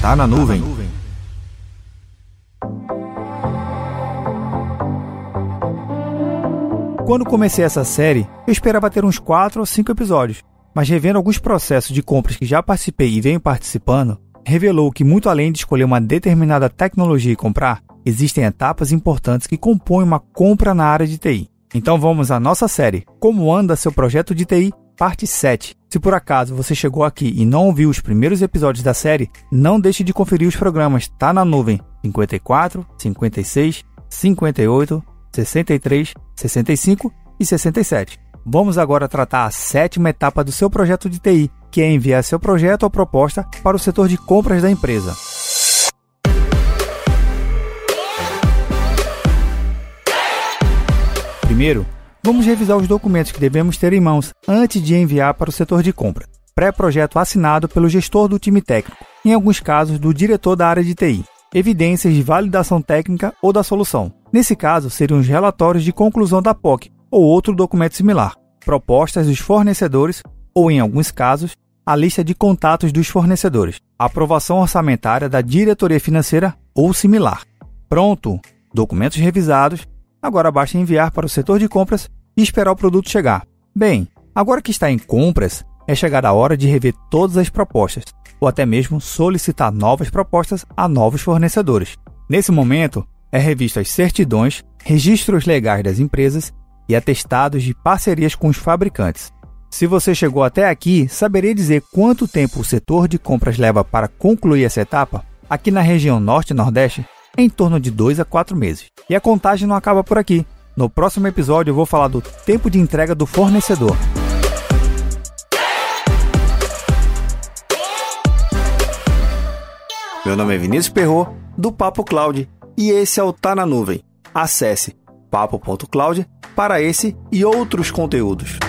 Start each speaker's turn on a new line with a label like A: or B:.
A: Tá na nuvem. Quando comecei essa série, eu esperava ter uns 4 ou 5 episódios, mas revendo alguns processos de compras que já participei e venho participando, revelou que muito além de escolher uma determinada tecnologia e comprar, existem etapas importantes que compõem uma compra na área de TI. Então vamos à nossa série Como anda seu projeto de TI, parte 7. Se por acaso você chegou aqui e não ouviu os primeiros episódios da série, não deixe de conferir os programas Tá na nuvem 54, 56, 58, 63, 65 e 67. Vamos agora tratar a sétima etapa do seu projeto de TI, que é enviar seu projeto ou proposta para o setor de compras da empresa. Primeiro, vamos revisar os documentos que devemos ter em mãos antes de enviar para o setor de compra. Pré-projeto assinado pelo gestor do time técnico, em alguns casos do diretor da área de TI. Evidências de validação técnica ou da solução. Nesse caso, seriam os relatórios de conclusão da POC ou outro documento similar. Propostas dos fornecedores ou, em alguns casos, a lista de contatos dos fornecedores. Aprovação orçamentária da diretoria financeira ou similar. Pronto! Documentos revisados Agora basta enviar para o setor de compras e esperar o produto chegar. Bem, agora que está em compras, é chegada a hora de rever todas as propostas, ou até mesmo solicitar novas propostas a novos fornecedores. Nesse momento, é revisto as certidões, registros legais das empresas e atestados de parcerias com os fabricantes. Se você chegou até aqui, saberia dizer quanto tempo o setor de compras leva para concluir essa etapa? Aqui na região Norte e Nordeste, em torno de 2 a 4 meses. E a contagem não acaba por aqui. No próximo episódio eu vou falar do tempo de entrega do fornecedor. Meu nome é Vinícius Perro do Papo Cloud, e esse é o Tá na Nuvem. Acesse papo.cloud para esse e outros conteúdos.